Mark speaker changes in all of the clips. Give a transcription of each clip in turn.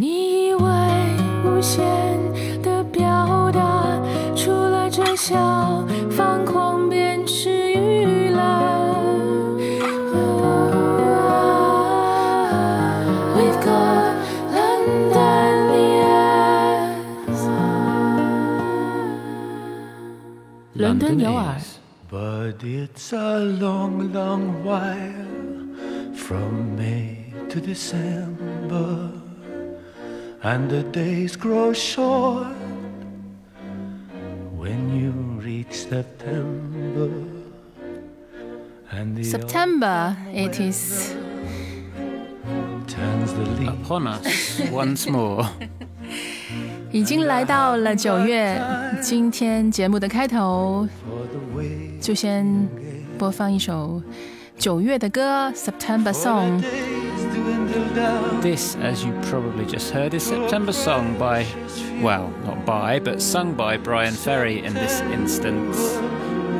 Speaker 1: 你以为无限的表达，除了这小方框便是娱乐。We've got London yes，伦敦有耳。
Speaker 2: But it's a long, long while from May to December, and the days grow short when you reach September. And the
Speaker 1: September it is。
Speaker 2: autumn turns the leaves
Speaker 3: Upon us once more.
Speaker 1: 已经来到了九月，今天节目的开头
Speaker 2: for the way
Speaker 1: 就先播放一首九月的歌《September Song》。
Speaker 3: this, as you probably just heard, is September song by, well, not by, but sung by Bryan Ferry in this instance,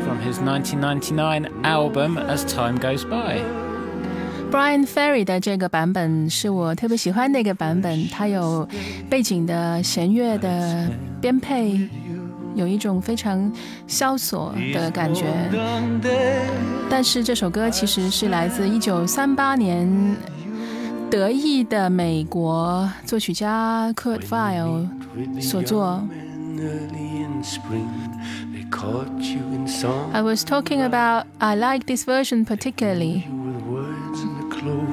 Speaker 3: from his 1999 album As Time Goes By.
Speaker 1: Bryan Ferry 的这个版本是我特别喜欢的一个版本，它有背景的弦乐的编配，有一种非常萧索的感觉。但是这首歌其实是来自1938年。得意的美国作曲家 Kurt Weill 所作。I was talking about I like this version particularly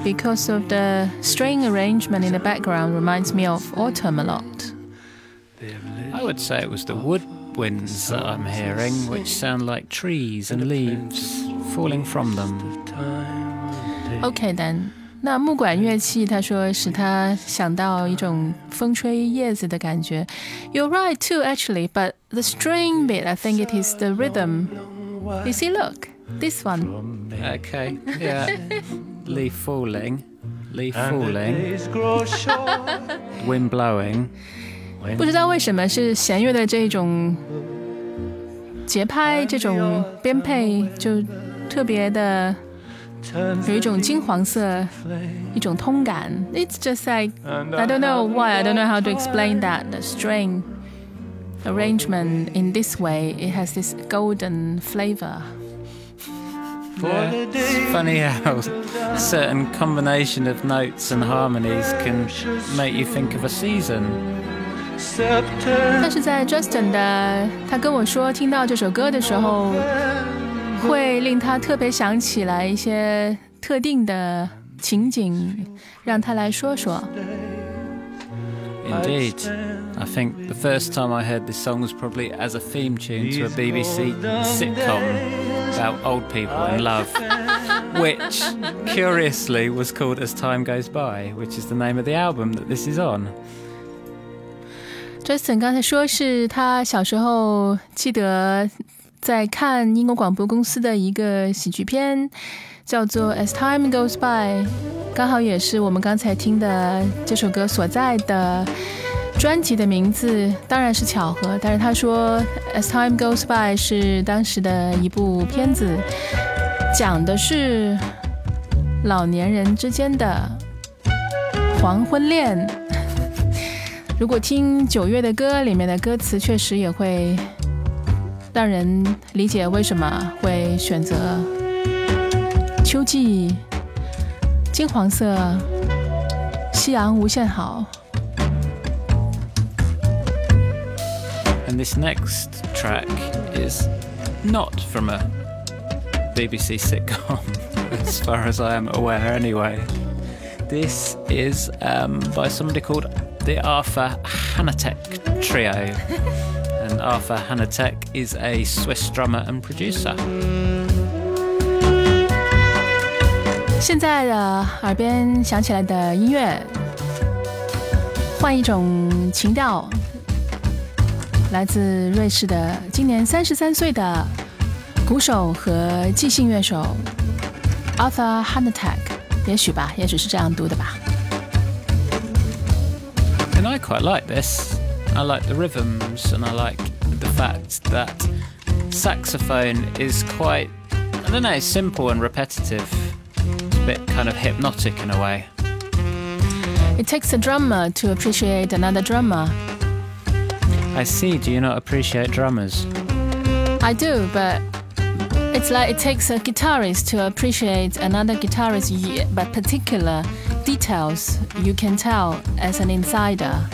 Speaker 1: because of the string arrangement in the background reminds me of autumn a lot.
Speaker 3: I would say it was the woodwinds that I'm hearing, which sound like trees and leaves falling from them.
Speaker 1: Okay then. 那木管乐器，他说使他想到一种风吹叶子的感觉。You're right too, actually, but the string bit, I think it is the rhythm. You see, look, this one.
Speaker 3: Okay, yeah. leaf falling, leaf falling, wind blowing.
Speaker 1: 不知道为什么是弦乐的这种节拍、这种编配，就特别的有一种金黄色，
Speaker 2: flame.
Speaker 1: 一种通感。It's just like
Speaker 2: And
Speaker 1: I don't know
Speaker 2: have
Speaker 1: why. I don't know how to
Speaker 2: lost
Speaker 1: explain that. The string arrangement in this way, it has this golden flavor.
Speaker 2: For
Speaker 3: Yeah,
Speaker 2: the
Speaker 3: It's
Speaker 2: days
Speaker 3: funny how a certain combination of notes and harmonies can make you think of a season.
Speaker 2: September.
Speaker 1: 但是在 Justin 的他跟我说，听到这首歌的时候， 会令他特别想起来一些特定的情景，让他来说说。
Speaker 3: Indeed. I think the first time I heard this song was probably as a theme tune to a BBC sitcom about old people and love, which curiously was called As Time Goes By, which is the name of the album that this is on.
Speaker 1: Justin 刚才说是他小时候记得 在看英国广播公司的一个喜剧片，叫做《As Time Goes By》，刚好也是我们刚才听的这首歌所在的专辑的名字，当然是巧合。但是他说《As Time Goes By》是当时的一部片子，讲的是老年人之间的黄昏恋。如果听九月的歌里面的歌词，确实也会让人理解为什么会选择秋季金黄色，夕阳无限好。
Speaker 3: And this next track is not from a BBC sitcom, as far as I am aware, anyway. This is um, by somebody called the Arthur Hnatek Trio. and Arthur Hnatek is a Swiss drummer and producer.
Speaker 1: 现在的耳边响起来的音乐，换一种情调，来自瑞士的今年三十三岁的鼓手和即兴乐手 Arthur Hnatek，也许吧，也许是这样读的吧。
Speaker 3: And I quite like this. I like the rhythms and I like the fact that saxophone is quite, I don't know, simple and repetitive. It's a bit kind of hypnotic in a way.
Speaker 1: It takes a drummer to appreciate another drummer.
Speaker 3: I see. Do you not appreciate drummers?
Speaker 1: I do, but it's like it takes a guitarist to appreciate another guitarist, but particular details you can tell as an insider.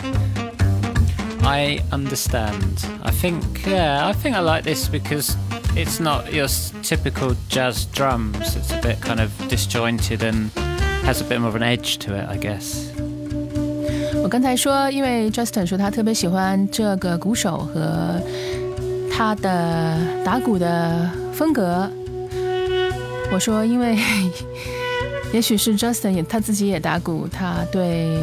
Speaker 3: I understand. I think, yeah, I think I like this because it's not your s- typical jazz drums. It's a bit kind of disjointed and has a bit more of an edge to it, I guess.
Speaker 1: 我刚才说，因为 Justin 说他特别喜欢这个鼓手和他的打鼓的风格。我说，因为也许是 Justin 也他自己也打鼓，他对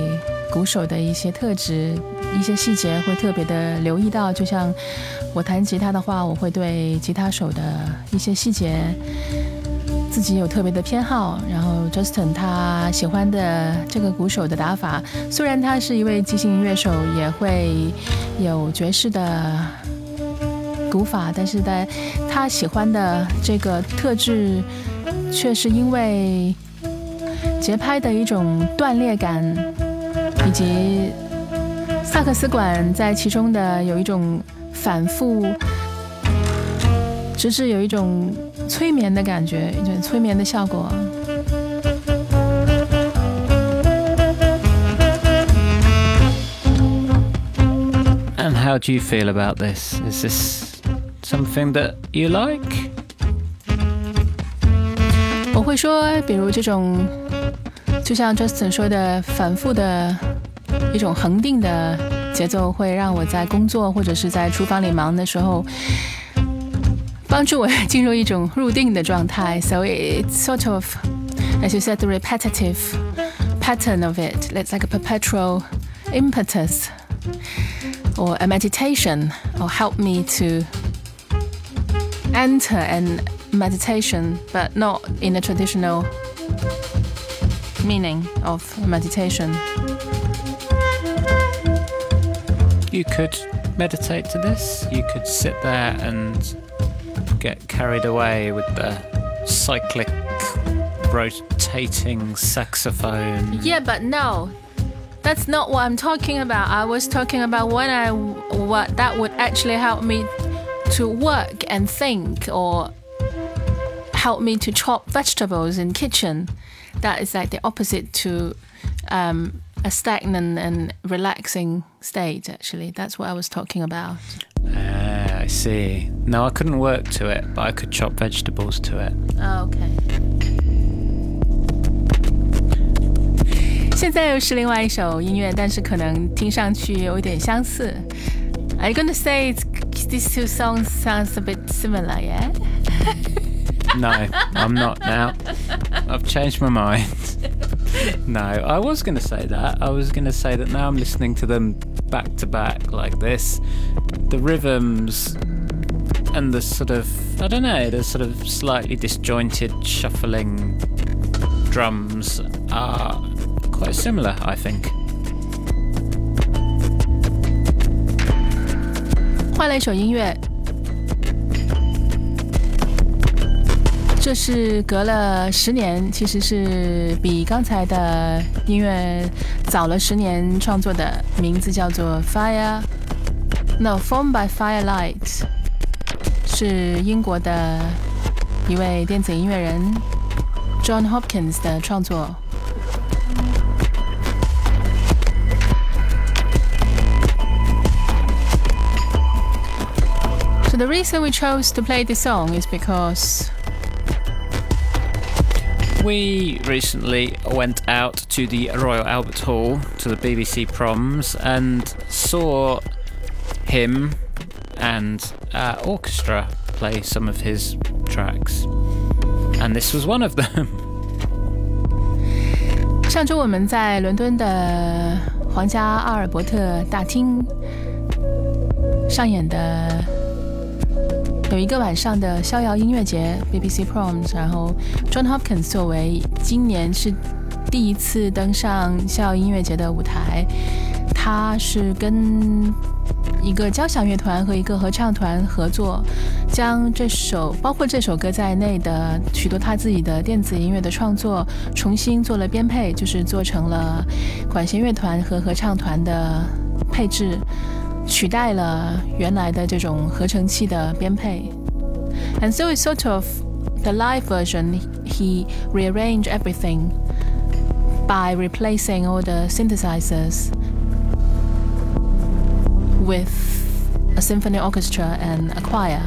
Speaker 1: 鼓手的一些特质、 一些细节会特别的留意到。就像我弹吉他的话，我会对吉他手的一些细节自己有特别的偏好。然后 Justin 他喜欢的这个鼓手的打法，虽然他是一位即兴乐手，也会有爵士的鼓法，但是在他喜欢的这个特质，却是因为节拍的一种断裂感，以及萨克斯管在其中的有一种反复，直至有一种催眠的感觉，一种催眠的效果。
Speaker 3: And how do you feel about this? Is this something that you like?
Speaker 1: 我会说，比如这种，就像 Justin 说的，反复的一种恒定的节奏，会让我在工作或者是在厨房里忙的时候，帮助我进入一种入定的状态。So it's sort of, as you said, the repetitive pattern of it. It's like a perpetual impetus or a meditation, or help me to enter an meditation, but not in a traditional meaning of meditation.
Speaker 3: You could meditate to this. You could sit there and get carried away with the cyclic, rotating saxophone.
Speaker 1: Yeah, but no. That's not what I'm talking about. I was talking about when I what that would actually help me to work and think or help me to chop vegetables in kitchen. That is like the opposite to um, a stagnant and relaxing state. Actually, that's what I was talking about.
Speaker 3: Ah, I see. No, I couldn't work to it, but I could chop vegetables to it.
Speaker 1: Oh, okay. 现在又是另外一首音乐，但是可能听上去有一点相似。Are you gonna say it's, these two songs sounds a bit similar? Yeah.
Speaker 3: No, I'm not now. I've changed my mind. No, I was going to say that. I was going to say that now I'm listening to them back to back like this. The rhythms and the sort of, I don't know, the sort of slightly disjointed shuffling drums are quite similar, I think.
Speaker 1: 换了一首音乐， 这是隔了十年，其实是比刚才的音乐早了十年创作的，名字叫做 Fire。No, Form by Firelight 是英国的一位电子音乐人 Jon Hopkins 的创作。So the reason we chose to play this song is because
Speaker 3: We recently went out to the Royal Albert Hall to the BBC proms and saw him and uh, orchestra play some of his tracks. And this was one of them.
Speaker 1: 上周我们在伦敦的皇家阿尔伯特大厅上演的 有一个晚上的逍遥音乐节 BBC Proms，然后 John Hopkins 作为今年是第一次登上逍遥音乐节的舞台，他是跟一个交响乐团和一个合唱团合作，将这首包括这首歌在内的许多他自己的电子音乐的创作重新做了编配，就是做成了管弦乐团和合唱团的配置，取代了原来的这种合成器的编配。And so it's sort of the live version. He rearranged everything by replacing all the synthesizers with a symphony orchestra and a choir.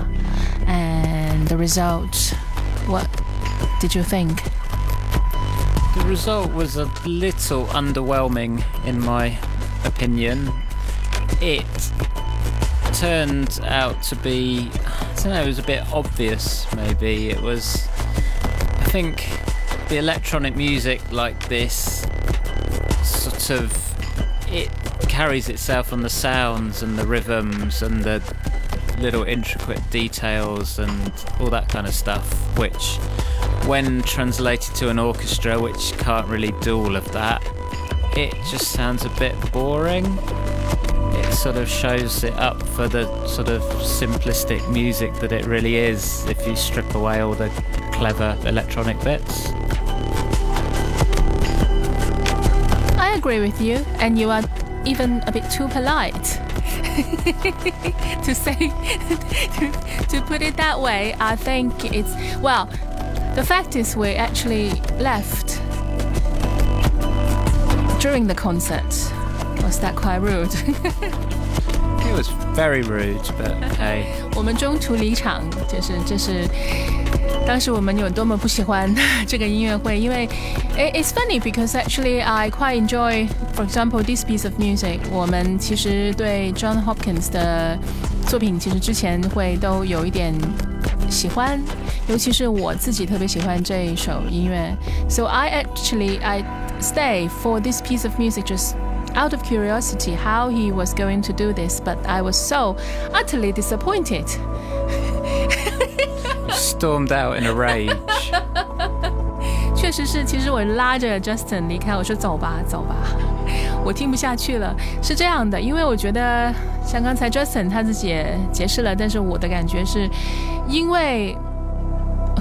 Speaker 1: And the result, what did you think?
Speaker 3: The result was a little underwhelming, in my opinion. It turned out to be, I don't know, it was a bit obvious, maybe. It was, I think, the electronic music like this sort of, it carries itself on the sounds and the rhythms and the little intricate details and all that kind of stuff, which, when translated to an orchestra, which can't really do all of that, it just sounds a bit boring. Sort of shows it up for the sort of simplistic music that it really is if you strip away all the clever electronic bits.
Speaker 1: I agree with you, and you are even a bit too polite to say to, to put it that way. I think it's well. The fact is, we actually left during the concert was that quite rude?
Speaker 3: It was very rude, but hey.
Speaker 1: 我们中途离场，就是这是当时我们有多么不喜欢这个音乐会，因为 it's funny because actually I quite enjoy, for example, this piece of music. 我们其实对 Jon Hopkins 的作品，其实之前会都有一点喜欢，尤其是我自己特别喜欢这一首音乐。So I actually I stay for this piece of music just out of curiosity how he was going to do this, but I was so utterly disappointed.
Speaker 3: Stormed out in a rage.
Speaker 1: 确实是，其实我拉着 Justin 离开，我说走吧，走吧，我听不下去了。是这样的，因为我觉得像刚才 Justin 他自己也解释了，但是我的感觉是，因为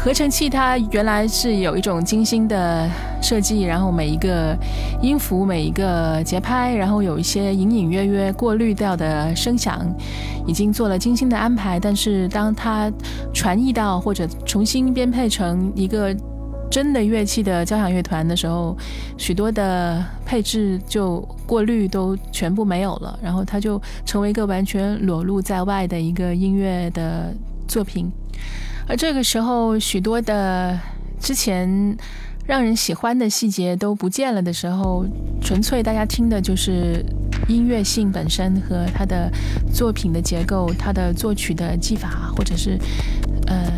Speaker 1: 合成器它原来是有一种精心的设计，然后每一个音符、每一个节拍，然后有一些隐隐约约过滤掉的声响，已经做了精心的安排。但是当它传译到或者重新编配成一个真的乐器的交响乐团的时候，许多的配置就过滤都全部没有了，然后它就成为一个完全裸露在外的一个音乐的作品。而这个时候，许多的之前让人喜欢的细节都不见了的时候，纯粹大家听的就是音乐性本身和它的作品的结构、它的作曲的技法，或者是呃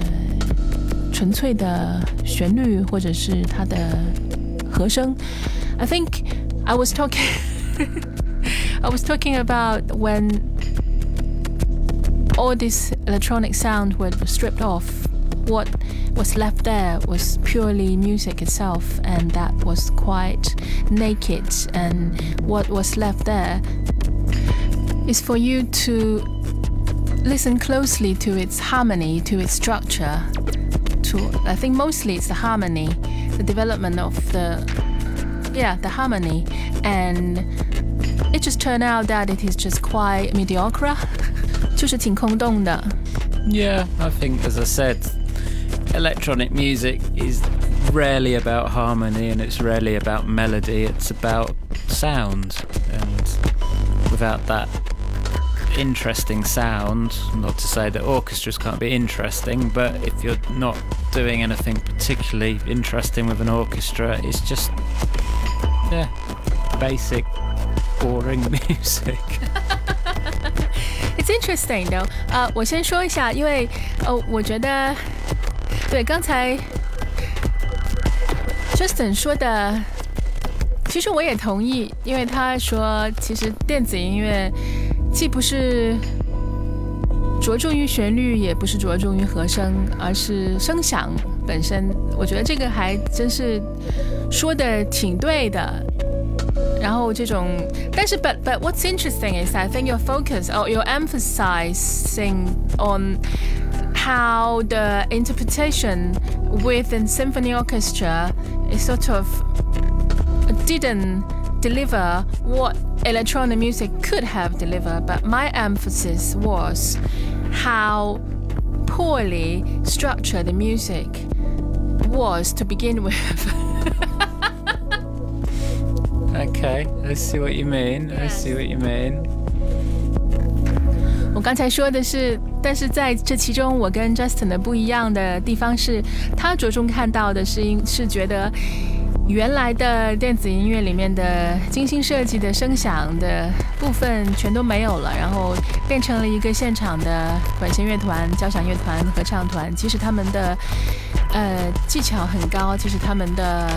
Speaker 1: 纯粹的旋律，或者是它的和声。I think I was talking I was talking about when all this electronic sound was stripped off. What was left there was purely music itself, and that was quite naked. And what was left there is for you to listen closely to its harmony, to its structure. To I think mostly it's the harmony, the development of the yeah the harmony, and it just turned out that it is just quite mediocre. 就是挺空洞的。
Speaker 3: Yeah, I think, as I said, electronic music is rarely about harmony and it's rarely about melody, it's about sound. And without that interesting sound, not to say that orchestras can't be interesting, but if you're not doing anything particularly interesting with an orchestra, it's just, yeah, basic, boring music.
Speaker 1: It's interesting though. 呃，我先说一下，因为呃，我觉得对刚才 Justin 说的，其实我也同意，因为他说其实电子音乐既不是着重于旋律，也不是着重于和声，而是声响本身。我觉得这个还真是说的挺对的。然后这种，但是 but but what's interesting is I think your focus or your emphasizing on how the interpretation within symphony orchestra is sort of didn't deliver what electronic music could have delivered, but my emphasis was how poorly structured the music was to begin with.
Speaker 3: Okay, I see what you mean. I see what you mean.
Speaker 1: 我刚才说的是，但是在这其中，我跟 Justin 的不一样的地方是，他着重看到的是，是觉得原来的电子音乐里面的精心设计的声响的部分全都没有了，然后变成了一个现场的管弦乐团、交响乐团、合唱团。其实他们的呃技巧很高，其实他们的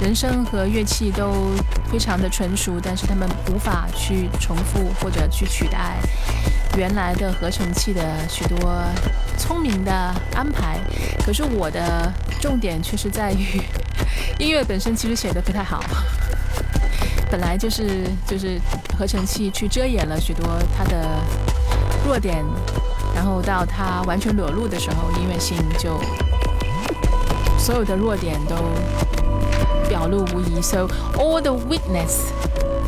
Speaker 1: 人声和乐器都非常的纯熟，但是他们无法去重复或者去取代原来的合成器的许多聪明的安排。可是我的重点却是在于 音乐本身其实写的不太好，本来就是就是合成器去遮掩了许多它的弱点，然后到它完全裸露的时候，音乐性就所有的弱点都 So all the weakness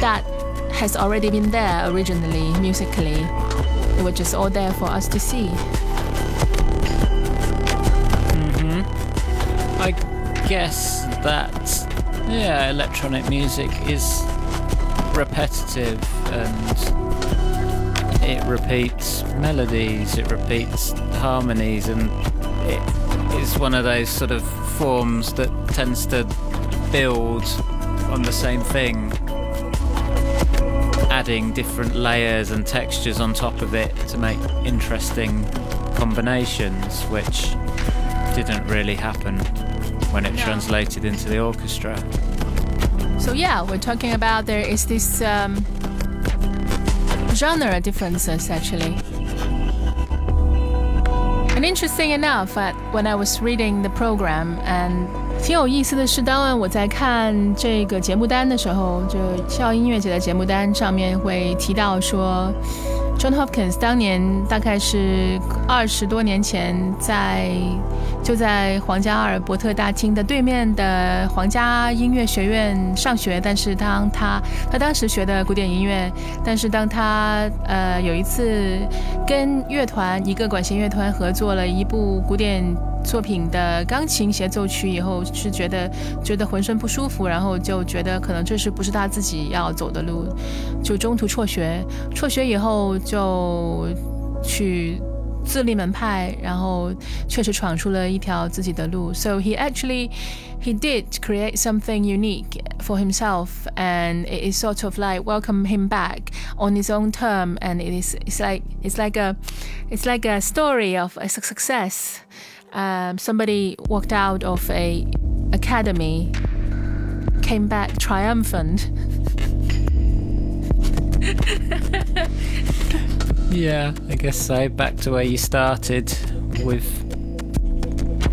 Speaker 1: that has already been there originally, musically, which is just all there for us to see. Mm-hmm.
Speaker 3: I guess that, yeah, electronic music is repetitive and it repeats melodies, it repeats harmonies, and it is one of those sort of forms that tends to build on the same thing, adding different layers and textures on top of it to make interesting combinations, which didn't really happen when it
Speaker 1: No.
Speaker 3: translated into the orchestra.
Speaker 1: So yeah, we're talking about there is this um, genre differences actually. And interesting enough, uh, when I was reading the program, and 挺有意思的是，当晚我在看这个节目单的时候，就校音乐节的节目单上面会提到说，John Hopkins 当年大概是二十多年前在就在皇家阿尔伯特大厅的对面的皇家音乐学院上学，但是当他他当时学的古典音乐，但是当他呃有一次跟乐团一个管弦乐团合作了一部古典作品的钢琴协奏曲以后，是觉得觉得浑身不舒服，然后就觉得可能这是不是他自己要走的路，就中途辍学。辍学以后就去自立门派，然后确实闯出了一条自己的路。So he actually he did create something unique for himself, and it is sort of like welcome him back on his own term, and it is it's like it's like a it's like a story of a suc- success. Um, somebody walked out of a academy, came back triumphant.
Speaker 3: Yeah, I guess so. Back to where you started with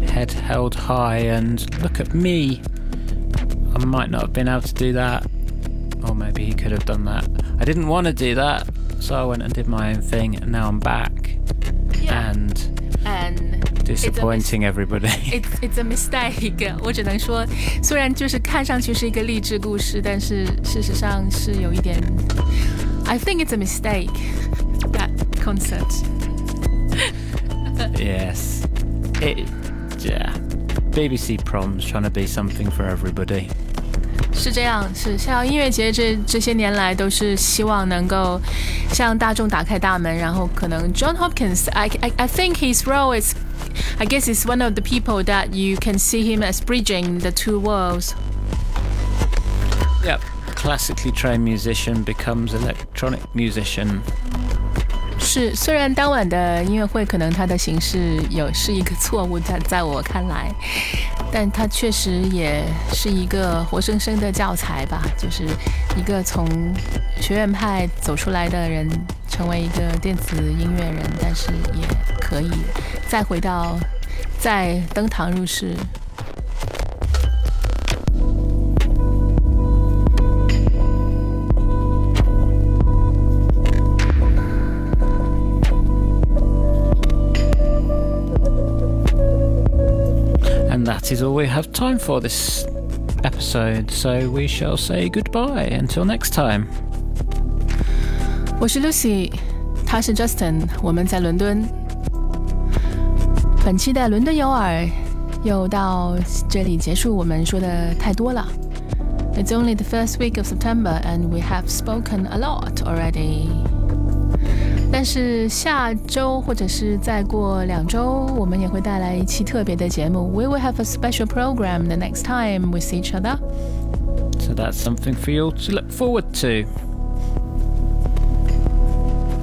Speaker 3: head held high and look at me. I might not have been able to do that. Or maybe he could have done that. I didn't want to do that, so I went and did my own thing and now I'm back and
Speaker 1: and
Speaker 3: disappointing everybody.
Speaker 1: It's it's a mistake 。我只能说，虽然就是看上去是一个励志故事，但是事实上是有一点。I think it's a mistake. That concert.
Speaker 3: yes. It yeah. BBC proms trying to be something for everybody.
Speaker 1: 是这样，是逍遥音乐节这这些年来都是希望能够向大众打开大门，然后可能 Jon Hopkins，I I I think his role is I guess he's one of the people that you can see him as bridging the two worlds.
Speaker 3: Yep, classically trained musician becomes electronic musician.
Speaker 1: 是，虽然当晚的音乐会可能它的形式有是一个错误，在在我看来，但它确实也是一个活生生的教材吧，就是一个从学院派走出来的人，成为一个电子音乐人，但是也可以再回到再登堂入室。
Speaker 3: that is all we have time for this episode, so we shall say goodbye until next time.
Speaker 1: 我是 Lucy，他是 Justin，我们在伦敦。本期的伦敦有耳又到这里结束，我们说的太多了。It's only the first week of September and we have spoken a lot already. 但是下周或者是再过两周，我们也会带来一期特别的节目。We will have a special program the next time we see each other.
Speaker 3: So that's something for you to look forward to.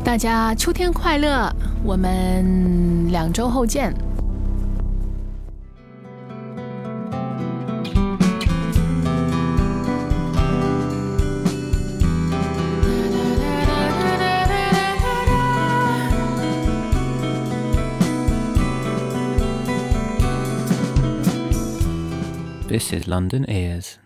Speaker 1: 大家秋天快乐！我们两周后见。
Speaker 3: This is London Ears.